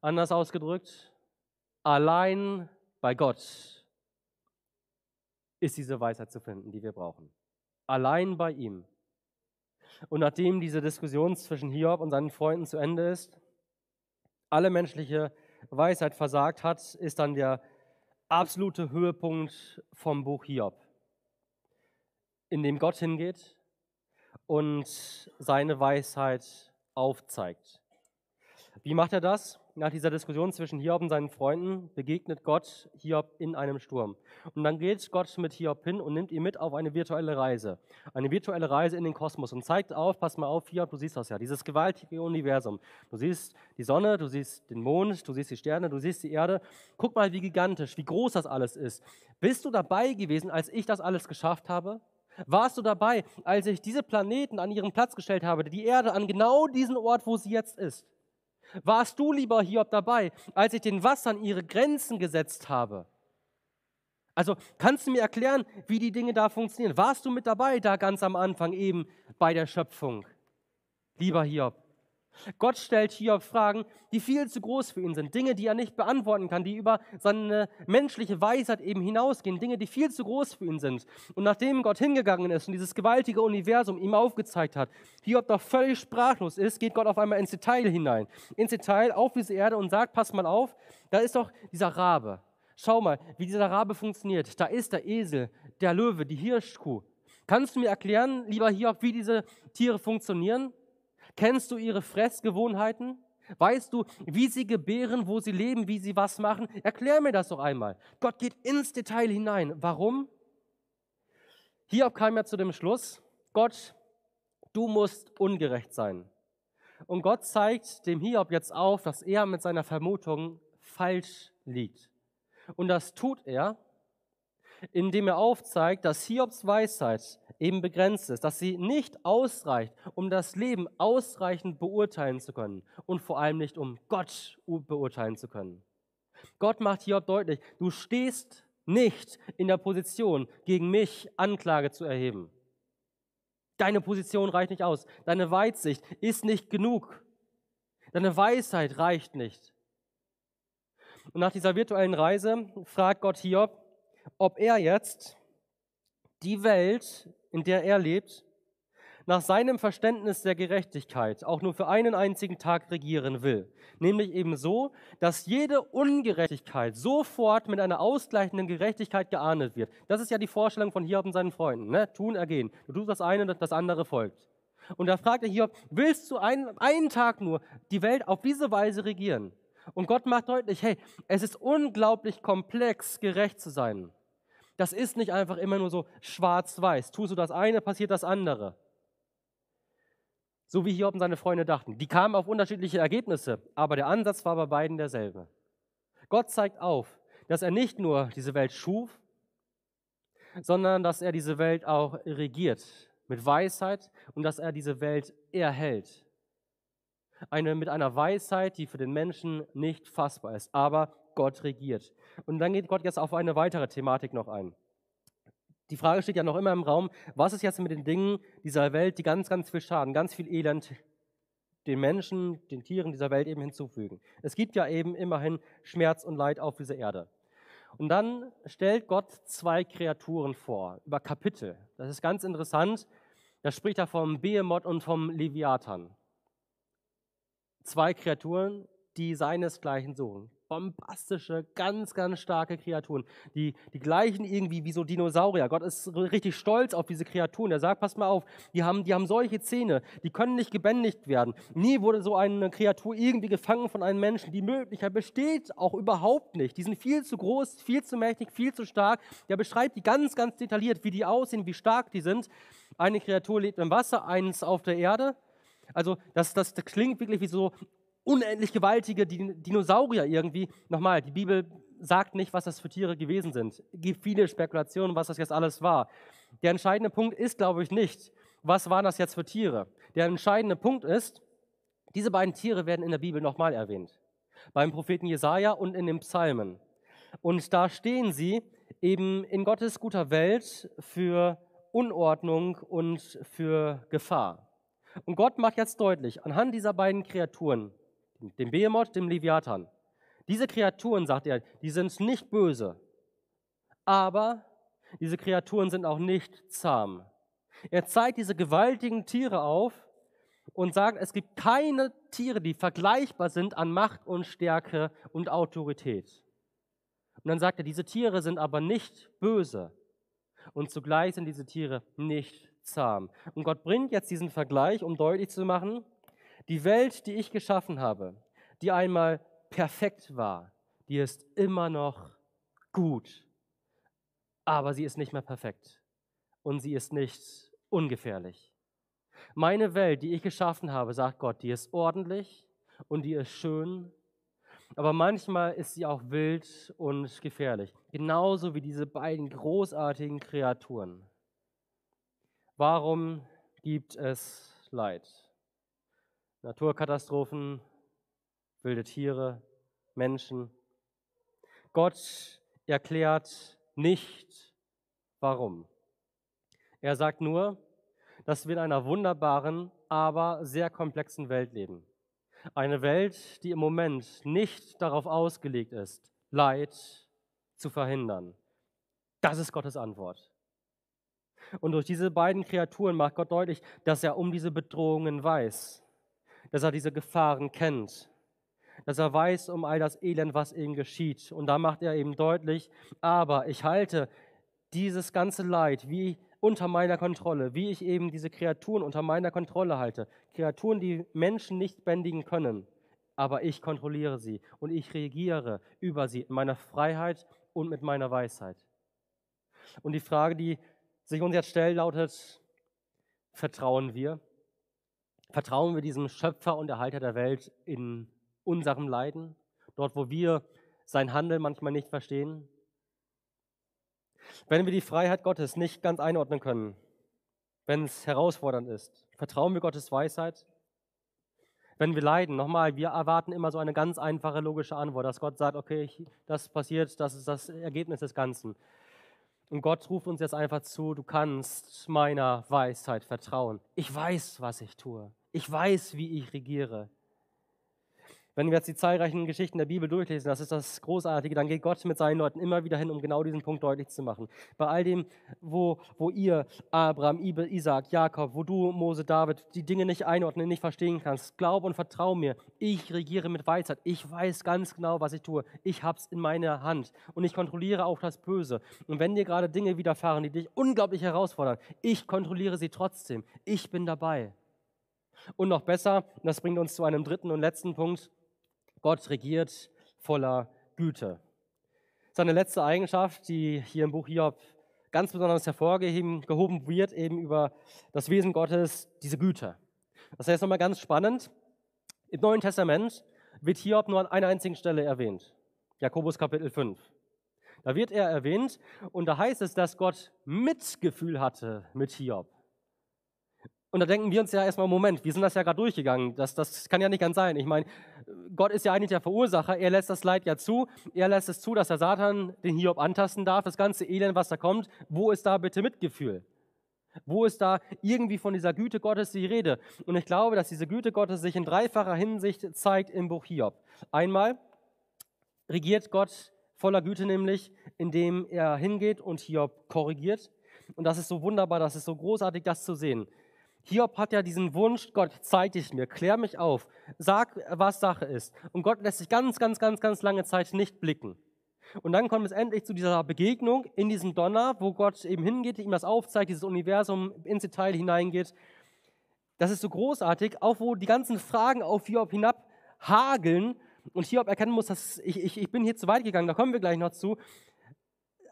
Anders ausgedrückt, allein bei Gott ist diese Weisheit zu finden, die wir brauchen. Allein bei ihm. Und nachdem diese Diskussion zwischen Hiob und seinen Freunden zu Ende ist, alle menschliche Weisheit versagt hat, ist dann der absolute Höhepunkt vom Buch Hiob, in dem Gott hingeht und seine Weisheit aufzeigt. Wie macht er das? Nach dieser Diskussion zwischen Hiob und seinen Freunden begegnet Gott Hiob in einem Sturm. Und dann geht Gott mit Hiob hin und nimmt ihn mit auf eine virtuelle Reise. Eine virtuelle Reise in den Kosmos und zeigt auf, pass mal auf, Hiob, du siehst das ja, dieses gewaltige Universum. Du siehst die Sonne, du siehst den Mond, du siehst die Sterne, du siehst die Erde. Guck mal, wie gigantisch, wie groß das alles ist. Bist du dabei gewesen, als ich das alles geschafft habe? Warst du dabei, als ich diese Planeten an ihren Platz gestellt habe, die Erde an genau diesen Ort, wo sie jetzt ist? Warst du, lieber Hiob, dabei, als ich den Wassern ihre Grenzen gesetzt habe? Also kannst du mir erklären, wie die Dinge da funktionieren? Warst du mit dabei, da ganz am Anfang eben bei der Schöpfung? Lieber Hiob, Gott stellt Hiob Fragen, die viel zu groß für ihn sind. Dinge, die er nicht beantworten kann, die über seine menschliche Weisheit eben hinausgehen. Dinge, die viel zu groß für ihn sind. Und nachdem Gott hingegangen ist und dieses gewaltige Universum ihm aufgezeigt hat, Hiob doch völlig sprachlos ist, geht Gott auf einmal ins Detail hinein. Ins Detail auf diese Erde und sagt, pass mal auf, da ist doch dieser Rabe. Schau mal, wie dieser Rabe funktioniert. Da ist der Esel, der Löwe, die Hirschkuh. Kannst du mir erklären, lieber Hiob, wie diese Tiere funktionieren? Kennst du ihre Fressgewohnheiten? Weißt du, wie sie gebären, wo sie leben, wie sie was machen? Erklär mir das doch einmal. Gott geht ins Detail hinein. Warum? Hiob kam ja zu dem Schluss, Gott, du musst ungerecht sein. Und Gott zeigt dem Hiob jetzt auf, dass er mit seiner Vermutung falsch liegt. Und das tut er, indem er aufzeigt, dass Hiobs Weisheit eben begrenzt ist, dass sie nicht ausreicht, um das Leben ausreichend beurteilen zu können und vor allem nicht, um Gott beurteilen zu können. Gott macht Hiob deutlich, du stehst nicht in der Position, gegen mich Anklage zu erheben. Deine Position reicht nicht aus. Deine Weitsicht ist nicht genug. Deine Weisheit reicht nicht. Und nach dieser virtuellen Reise fragt Gott Hiob, ob er jetzt die Welt, in der er lebt, nach seinem Verständnis der Gerechtigkeit auch nur für einen einzigen Tag regieren will. Nämlich eben so, dass jede Ungerechtigkeit sofort mit einer ausgleichenden Gerechtigkeit geahndet wird. Das ist ja die Vorstellung von Hiob und seinen Freunden. Ne? Tun, ergehen. Du tust das eine, das andere folgt. Und da fragt er Hiob, willst du einen, einen Tag nur die Welt auf diese Weise regieren? Und Gott macht deutlich, hey, es ist unglaublich komplex, gerecht zu sein. Das ist nicht einfach immer nur so schwarz-weiß. Tust du das eine, passiert das andere. So wie Hiob und seine Freunde dachten. Die kamen auf unterschiedliche Ergebnisse, aber der Ansatz war bei beiden derselbe. Gott zeigt auf, dass er nicht nur diese Welt schuf, sondern dass er diese Welt auch regiert mit Weisheit und dass er diese Welt erhält. Eine, mit einer Weisheit, die für den Menschen nicht fassbar ist, aber Gott regiert. Und dann geht Gott jetzt auf eine weitere Thematik noch ein. Die Frage steht ja noch immer im Raum, was ist jetzt mit den Dingen dieser Welt, die ganz, ganz viel Schaden, ganz viel Elend den Menschen, den Tieren dieser Welt eben hinzufügen. Es gibt ja eben immerhin Schmerz und Leid auf dieser Erde. Und dann stellt Gott zwei Kreaturen vor, über Kapitel. Das ist ganz interessant. Da spricht er vom Behemoth und vom Leviathan. Zwei Kreaturen, die seinesgleichen suchen bombastische, ganz, ganz starke Kreaturen. Die, die gleichen irgendwie wie so Dinosaurier. Gott ist richtig stolz auf diese Kreaturen. Er sagt, pass mal auf, die haben, die haben solche Zähne, die können nicht gebändigt werden. Nie wurde so eine Kreatur irgendwie gefangen von einem Menschen. Die Möglichkeit besteht auch überhaupt nicht. Die sind viel zu groß, viel zu mächtig, viel zu stark. Der beschreibt die ganz, ganz detailliert, wie die aussehen, wie stark die sind. Eine Kreatur lebt im Wasser, eins auf der Erde. Also das, das klingt wirklich wie so unendlich gewaltige Dinosaurier irgendwie. Nochmal, die Bibel sagt nicht, was das für Tiere gewesen sind. Es gibt viele Spekulationen, was das jetzt alles war. Der entscheidende Punkt ist, glaube ich, nicht, was waren das jetzt für Tiere. Der entscheidende Punkt ist, diese beiden Tiere werden in der Bibel nochmal erwähnt. Beim Propheten Jesaja und in den Psalmen. Und da stehen sie eben in Gottes guter Welt für Unordnung und für Gefahr. Und Gott macht jetzt deutlich, anhand dieser beiden Kreaturen, dem Behemoth, dem Leviathan, diese Kreaturen, sagt er, die sind nicht böse, aber diese Kreaturen sind auch nicht zahm. Er zeigt diese gewaltigen Tiere auf und sagt, es gibt keine Tiere, die vergleichbar sind an Macht und Stärke und Autorität. Und dann sagt er, diese Tiere sind aber nicht böse und zugleich sind diese Tiere nicht zahm. Und Gott bringt jetzt diesen Vergleich, um deutlich zu machen, die Welt, die ich geschaffen habe, die einmal perfekt war, die ist immer noch gut, aber sie ist nicht mehr perfekt und sie ist nicht ungefährlich. Meine Welt, die ich geschaffen habe, sagt Gott, die ist ordentlich und die ist schön, aber manchmal ist sie auch wild und gefährlich, genauso wie diese beiden großartigen Kreaturen. Warum gibt es Leid? Naturkatastrophen, wilde Tiere, Menschen. Gott erklärt nicht, warum. Er sagt nur, dass wir in einer wunderbaren, aber sehr komplexen Welt leben. Eine Welt, die im Moment nicht darauf ausgelegt ist, Leid zu verhindern. Das ist Gottes Antwort. Und durch diese beiden Kreaturen macht Gott deutlich, dass er um diese Bedrohungen weiß, dass er diese Gefahren kennt, dass er weiß um all das Elend, was ihm geschieht. Und da macht er eben deutlich, aber ich halte dieses ganze Leid wie unter meiner Kontrolle, wie ich eben diese Kreaturen unter meiner Kontrolle halte. Kreaturen, die Menschen nicht bändigen können, aber ich kontrolliere sie und ich reagiere über sie in meiner Freiheit und mit meiner Weisheit. Und die Frage, die sich uns jetzt stellt, lautet, vertrauen wir? Vertrauen wir diesem Schöpfer und Erhalter der Welt in unserem Leiden, dort wo wir sein Handeln manchmal nicht verstehen? Wenn wir die Freiheit Gottes nicht ganz einordnen können, wenn es herausfordernd ist, vertrauen wir Gottes Weisheit? Wenn wir leiden, nochmal, wir erwarten immer so eine ganz einfache logische Antwort, dass Gott sagt, okay, das passiert, das ist das Ergebnis des Ganzen. Und Gott ruft uns jetzt einfach zu, du kannst meiner Weisheit vertrauen. Ich weiß, was ich tue. Ich weiß, wie ich regiere. Wenn wir jetzt die zahlreichen Geschichten der Bibel durchlesen, das ist das Großartige, dann geht Gott mit seinen Leuten immer wieder hin, um genau diesen Punkt deutlich zu machen. Bei all dem, wo, wo ihr, Abraham, Isaac, Jakob, wo du, Mose, David, die Dinge nicht einordnen, nicht verstehen kannst, glaub und vertrau mir. Ich regiere mit Weisheit. Ich weiß ganz genau, was ich tue. Ich habe es in meiner Hand und ich kontrolliere auch das Böse. Und wenn dir gerade Dinge widerfahren, die dich unglaublich herausfordern, ich kontrolliere sie trotzdem. Ich bin dabei. Und noch besser, das bringt uns zu einem dritten und letzten Punkt, Gott regiert voller Güte. Seine letzte Eigenschaft, die hier im Buch Hiob ganz besonders hervorgehoben wird, eben über das Wesen Gottes, diese Güte. Das heißt nochmal ganz spannend. Im Neuen Testament wird Hiob nur an einer einzigen Stelle erwähnt. Jakobus Kapitel 5. Da wird er erwähnt und da heißt es, dass Gott Mitgefühl hatte mit Hiob. Und da denken wir uns ja erstmal, Moment, wir sind das ja gerade durchgegangen. Das, das kann ja nicht ganz sein. Ich meine, Gott ist ja eigentlich der Verursacher. Er lässt das Leid ja zu. Er lässt es zu, dass der Satan den Hiob antasten darf. Das ganze Elend, was da kommt. Wo ist da bitte Mitgefühl? Wo ist da irgendwie von dieser Güte Gottes die Rede? Und ich glaube, dass diese Güte Gottes sich in dreifacher Hinsicht zeigt im Buch Hiob. Einmal regiert Gott voller Güte nämlich, indem er hingeht und Hiob korrigiert. Und das ist so wunderbar, das ist so großartig, das zu sehen. Hiob hat ja diesen Wunsch, Gott, zeig dich mir, klär mich auf, sag, was Sache ist. Und Gott lässt sich ganz, ganz, ganz, ganz lange Zeit nicht blicken. Und dann kommt es endlich zu dieser Begegnung in diesem Donner, wo Gott eben hingeht, ihm das aufzeigt, dieses Universum ins Detail hineingeht. Das ist so großartig, auch wo die ganzen Fragen auf Hiob hinab hageln und Hiob erkennen muss, dass ich, ich, ich bin hier zu weit gegangen, da kommen wir gleich noch zu.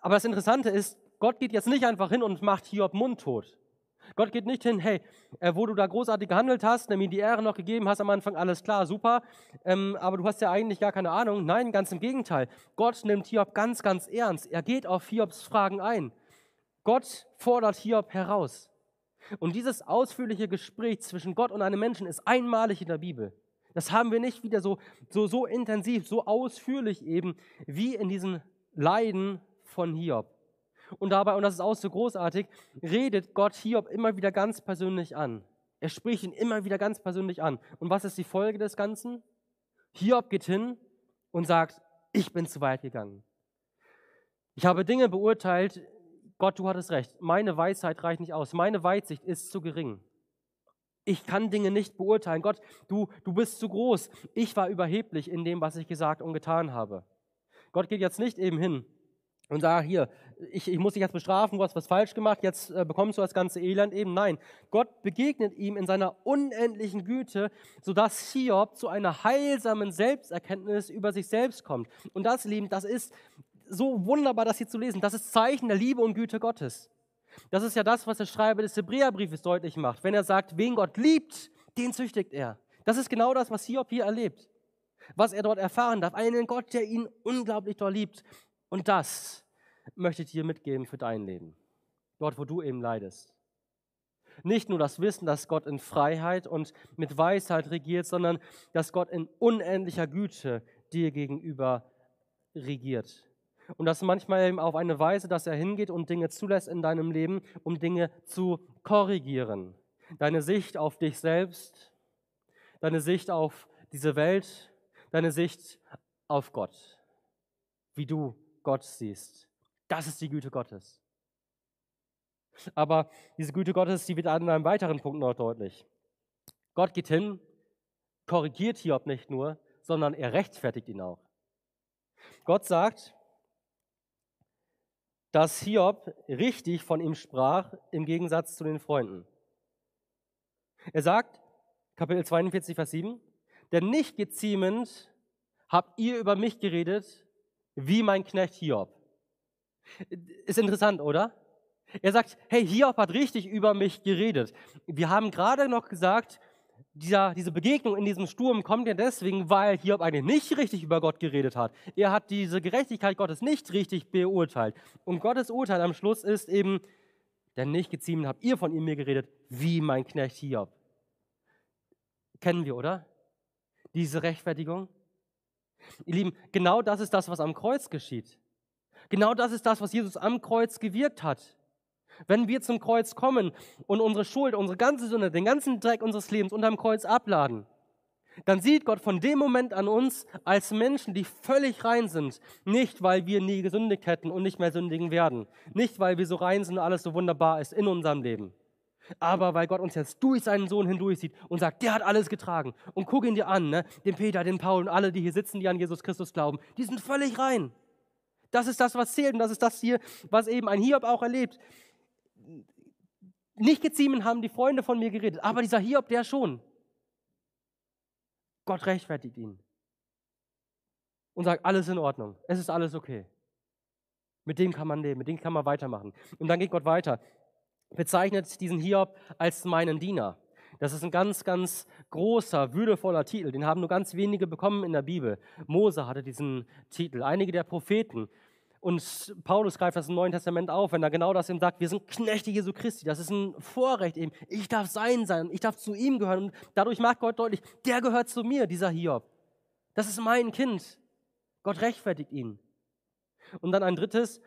Aber das Interessante ist, Gott geht jetzt nicht einfach hin und macht Hiob mundtot. Gott geht nicht hin, hey, äh, wo du da großartig gehandelt hast, nämlich die Ehre noch gegeben hast am Anfang, alles klar, super, ähm, aber du hast ja eigentlich gar keine Ahnung. Nein, ganz im Gegenteil. Gott nimmt Hiob ganz, ganz ernst. Er geht auf Hiobs Fragen ein. Gott fordert Hiob heraus. Und dieses ausführliche Gespräch zwischen Gott und einem Menschen ist einmalig in der Bibel. Das haben wir nicht wieder so, so, so intensiv, so ausführlich eben wie in diesen Leiden von Hiob. Und dabei, und das ist auch so großartig, redet Gott Hiob immer wieder ganz persönlich an. Er spricht ihn immer wieder ganz persönlich an. Und was ist die Folge des Ganzen? Hiob geht hin und sagt, ich bin zu weit gegangen. Ich habe Dinge beurteilt, Gott, du hattest recht, meine Weisheit reicht nicht aus, meine Weitsicht ist zu gering. Ich kann Dinge nicht beurteilen. Gott, du, du bist zu groß. Ich war überheblich in dem, was ich gesagt und getan habe. Gott geht jetzt nicht eben hin und sagt, hier, ich, ich muss dich jetzt bestrafen, du hast was falsch gemacht, jetzt äh, bekommst du das ganze Elend eben. Nein, Gott begegnet ihm in seiner unendlichen Güte, sodass Hiob zu einer heilsamen Selbsterkenntnis über sich selbst kommt. Und das, Lieben, das ist so wunderbar, das hier zu lesen. Das ist Zeichen der Liebe und Güte Gottes. Das ist ja das, was der Schreiber des Hebräerbriefes deutlich macht. Wenn er sagt, wen Gott liebt, den züchtigt er. Das ist genau das, was Hiob hier erlebt. Was er dort erfahren darf. Einen Gott, der ihn unglaublich dort liebt. Und das möchte ich dir mitgeben für dein Leben. Dort, wo du eben leidest. Nicht nur das Wissen, dass Gott in Freiheit und mit Weisheit regiert, sondern dass Gott in unendlicher Güte dir gegenüber regiert. Und das manchmal eben auf eine Weise, dass er hingeht und Dinge zulässt in deinem Leben, um Dinge zu korrigieren. Deine Sicht auf dich selbst, deine Sicht auf diese Welt, deine Sicht auf Gott, wie du Gott siehst. Das ist die Güte Gottes. Aber diese Güte Gottes, die wird an einem weiteren Punkt noch deutlich. Gott geht hin, korrigiert Hiob nicht nur, sondern er rechtfertigt ihn auch. Gott sagt, dass Hiob richtig von ihm sprach, im Gegensatz zu den Freunden. Er sagt, Kapitel 42, Vers 7, denn nicht geziemend habt ihr über mich geredet, wie mein Knecht Hiob. Ist interessant, oder? Er sagt, hey, Hiob hat richtig über mich geredet. Wir haben gerade noch gesagt, dieser, diese Begegnung in diesem Sturm kommt ja deswegen, weil Hiob eigentlich nicht richtig über Gott geredet hat. Er hat diese Gerechtigkeit Gottes nicht richtig beurteilt. Und Gottes Urteil am Schluss ist eben, denn nicht geziemen habt ihr von ihm mir geredet, wie mein Knecht Hiob. Kennen wir, oder? Diese Rechtfertigung. Ihr Lieben, genau das ist das, was am Kreuz geschieht. Genau das ist das, was Jesus am Kreuz gewirkt hat. Wenn wir zum Kreuz kommen und unsere Schuld, unsere ganze Sünde, den ganzen Dreck unseres Lebens unterm Kreuz abladen, dann sieht Gott von dem Moment an uns als Menschen, die völlig rein sind. Nicht, weil wir nie gesündigt hätten und nicht mehr sündigen werden. Nicht, weil wir so rein sind und alles so wunderbar ist in unserem Leben. Aber weil Gott uns jetzt durch seinen Sohn hindurch sieht und sagt, der hat alles getragen. Und guck ihn dir an, ne? den Peter, den Paul und alle, die hier sitzen, die an Jesus Christus glauben. Die sind völlig rein. Das ist das, was zählt und das ist das hier, was eben ein Hiob auch erlebt nicht geziemen haben die Freunde von mir geredet, aber dieser Hiob, der schon. Gott rechtfertigt ihn und sagt, alles in Ordnung, es ist alles okay. Mit dem kann man leben, mit dem kann man weitermachen. Und dann geht Gott weiter, bezeichnet diesen Hiob als meinen Diener. Das ist ein ganz, ganz großer, würdevoller Titel. Den haben nur ganz wenige bekommen in der Bibel. Mose hatte diesen Titel, einige der Propheten. Und Paulus greift das im Neuen Testament auf, wenn er genau das ihm sagt, wir sind Knechte Jesu Christi. Das ist ein Vorrecht eben. Ich darf sein sein, ich darf zu ihm gehören. Und dadurch macht Gott deutlich, der gehört zu mir, dieser Hiob. Das ist mein Kind. Gott rechtfertigt ihn. Und dann ein drittes,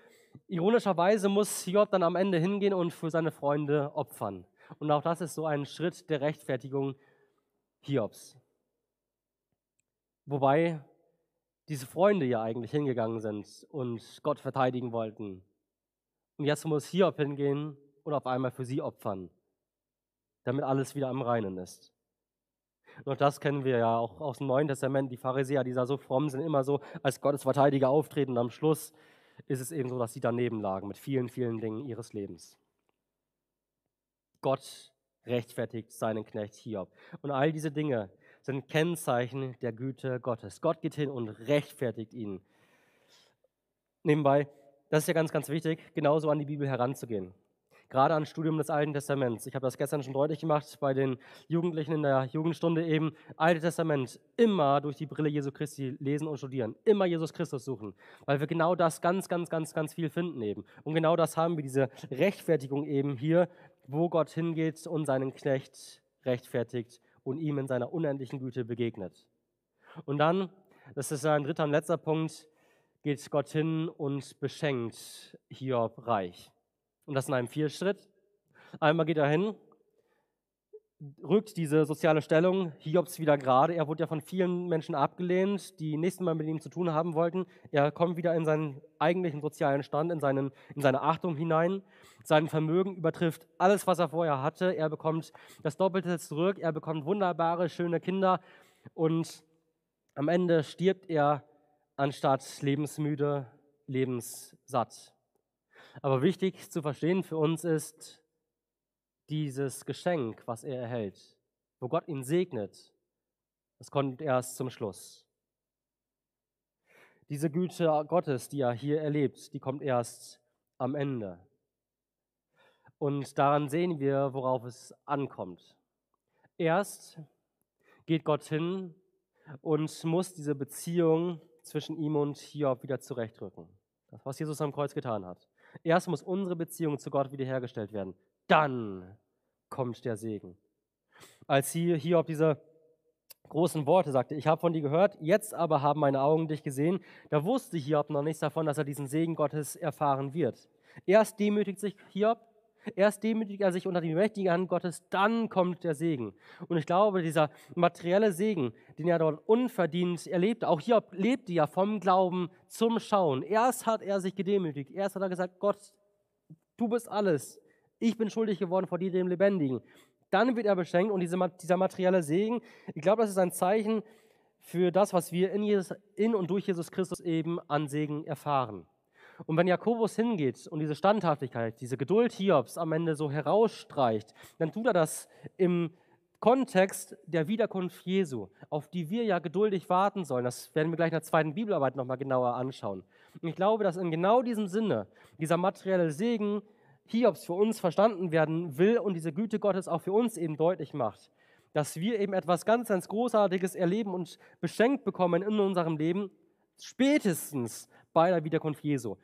ironischerweise muss Hiob dann am Ende hingehen und für seine Freunde opfern. Und auch das ist so ein Schritt der Rechtfertigung Hiobs. Wobei diese Freunde ja eigentlich hingegangen sind und Gott verteidigen wollten. Und jetzt muss Hiob hingehen und auf einmal für sie opfern, damit alles wieder am Reinen ist. Und das kennen wir ja auch aus dem Neuen Testament. Die Pharisäer, die da so fromm sind, immer so als Gottes Verteidiger auftreten. Und am Schluss ist es eben so, dass sie daneben lagen mit vielen, vielen Dingen ihres Lebens. Gott rechtfertigt seinen Knecht Hiob. Und all diese Dinge, sind Kennzeichen der Güte Gottes. Gott geht hin und rechtfertigt ihn. Nebenbei, das ist ja ganz, ganz wichtig, genauso an die Bibel heranzugehen. Gerade an Studium des Alten Testaments. Ich habe das gestern schon deutlich gemacht bei den Jugendlichen in der Jugendstunde eben. Alte Testament immer durch die Brille Jesu Christi lesen und studieren. Immer Jesus Christus suchen. Weil wir genau das ganz, ganz, ganz, ganz viel finden eben. Und genau das haben wir, diese Rechtfertigung eben hier, wo Gott hingeht und seinen Knecht rechtfertigt und ihm in seiner unendlichen Güte begegnet. Und dann, das ist ein dritter und letzter Punkt, geht Gott hin und beschenkt Hiob reich. Und das in einem Vierschritt. Einmal geht er hin, rückt diese soziale Stellung Hiobs wieder gerade. Er wurde ja von vielen Menschen abgelehnt, die nächstes Mal mit ihm zu tun haben wollten. Er kommt wieder in seinen eigentlichen sozialen Stand, in, seinen, in seine Achtung hinein. Sein Vermögen übertrifft alles, was er vorher hatte. Er bekommt das Doppelte zurück. Er bekommt wunderbare, schöne Kinder. Und am Ende stirbt er anstatt lebensmüde, lebenssatt. Aber wichtig zu verstehen für uns ist, dieses Geschenk, was er erhält, wo Gott ihn segnet, das kommt erst zum Schluss. Diese Güte Gottes, die er hier erlebt, die kommt erst am Ende. Und daran sehen wir, worauf es ankommt. Erst geht Gott hin und muss diese Beziehung zwischen ihm und Hiob wieder zurechtrücken. Das, was Jesus am Kreuz getan hat. Erst muss unsere Beziehung zu Gott wiederhergestellt werden. Dann kommt der Segen. Als sie Hiob diese großen Worte sagte, ich habe von dir gehört, jetzt aber haben meine Augen dich gesehen, da wusste Hiob noch nichts davon, dass er diesen Segen Gottes erfahren wird. Erst demütigt sich Hiob, erst demütigt er sich unter die mächtige Hand Gottes, dann kommt der Segen. Und ich glaube, dieser materielle Segen, den er dort unverdient erlebte, auch Hiob lebte ja vom Glauben zum Schauen. Erst hat er sich gedemütigt, erst hat er gesagt, Gott, du bist alles ich bin schuldig geworden vor dir, dem Lebendigen. Dann wird er beschenkt und diese, dieser materielle Segen, ich glaube, das ist ein Zeichen für das, was wir in, Jesus, in und durch Jesus Christus eben an Segen erfahren. Und wenn Jakobus hingeht und diese Standhaftigkeit, diese Geduld Hiobs am Ende so herausstreicht, dann tut er das im Kontext der Wiederkunft Jesu, auf die wir ja geduldig warten sollen. Das werden wir gleich in der zweiten Bibelarbeit nochmal genauer anschauen. Und ich glaube, dass in genau diesem Sinne dieser materielle Segen Hiobs für uns verstanden werden will und diese Güte Gottes auch für uns eben deutlich macht, dass wir eben etwas ganz, ganz Großartiges erleben und beschenkt bekommen in unserem Leben, spätestens bei der Wiederkunft Jesu.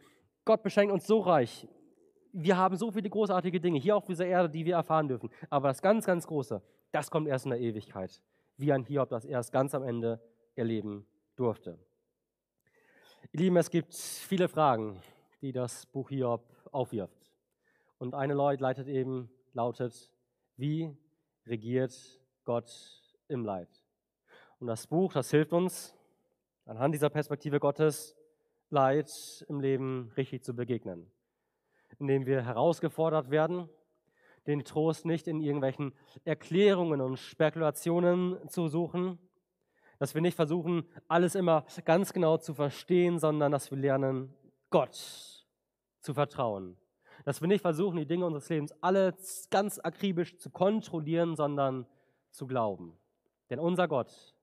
Gott beschenkt uns so reich. Wir haben so viele großartige Dinge hier auf dieser Erde, die wir erfahren dürfen. Aber das ganz, ganz Große, das kommt erst in der Ewigkeit, wie ein Hiob das erst ganz am Ende erleben durfte. Ihr Lieben, es gibt viele Fragen, die das Buch Hiob aufwirft. Und eine leitet eben, lautet, wie regiert Gott im Leid? Und das Buch, das hilft uns, anhand dieser Perspektive Gottes Leid im Leben richtig zu begegnen. Indem wir herausgefordert werden, den Trost nicht in irgendwelchen Erklärungen und Spekulationen zu suchen, dass wir nicht versuchen, alles immer ganz genau zu verstehen, sondern dass wir lernen, Gott zu vertrauen dass wir nicht versuchen, die Dinge unseres Lebens alle ganz akribisch zu kontrollieren, sondern zu glauben. Denn unser Gott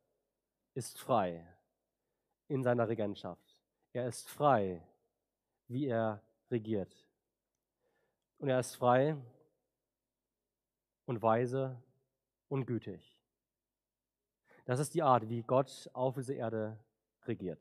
ist frei in seiner Regentschaft. Er ist frei, wie er regiert. Und er ist frei und weise und gütig. Das ist die Art, wie Gott auf diese Erde regiert.